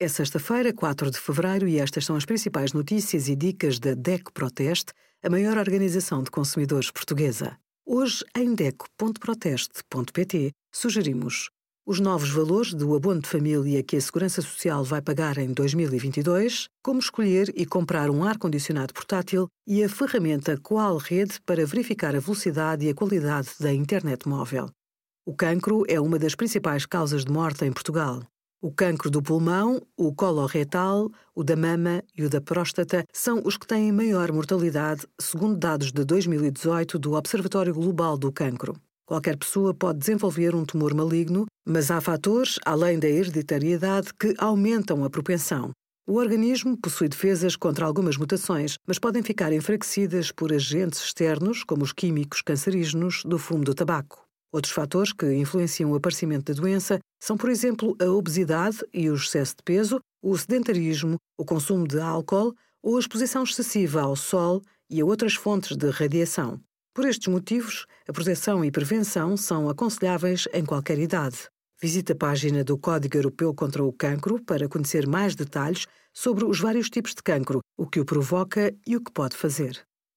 É sexta-feira, 4 de fevereiro, e estas são as principais notícias e dicas da DECO Proteste, a maior organização de consumidores portuguesa. Hoje, em DECO.proteste.pt, sugerimos os novos valores do abono de família que a Segurança Social vai pagar em 2022, como escolher e comprar um ar-condicionado portátil e a ferramenta Qual Rede para verificar a velocidade e a qualidade da internet móvel. O cancro é uma das principais causas de morte em Portugal. O cancro do pulmão, o coloretal, o da mama e o da próstata são os que têm maior mortalidade, segundo dados de 2018 do Observatório Global do Cancro. Qualquer pessoa pode desenvolver um tumor maligno, mas há fatores, além da hereditariedade, que aumentam a propensão. O organismo possui defesas contra algumas mutações, mas podem ficar enfraquecidas por agentes externos, como os químicos cancerígenos do fumo do tabaco. Outros fatores que influenciam o aparecimento da doença são, por exemplo, a obesidade e o excesso de peso, o sedentarismo, o consumo de álcool ou a exposição excessiva ao sol e a outras fontes de radiação. Por estes motivos, a proteção e prevenção são aconselháveis em qualquer idade. Visite a página do Código Europeu contra o Cancro para conhecer mais detalhes sobre os vários tipos de cancro, o que o provoca e o que pode fazer.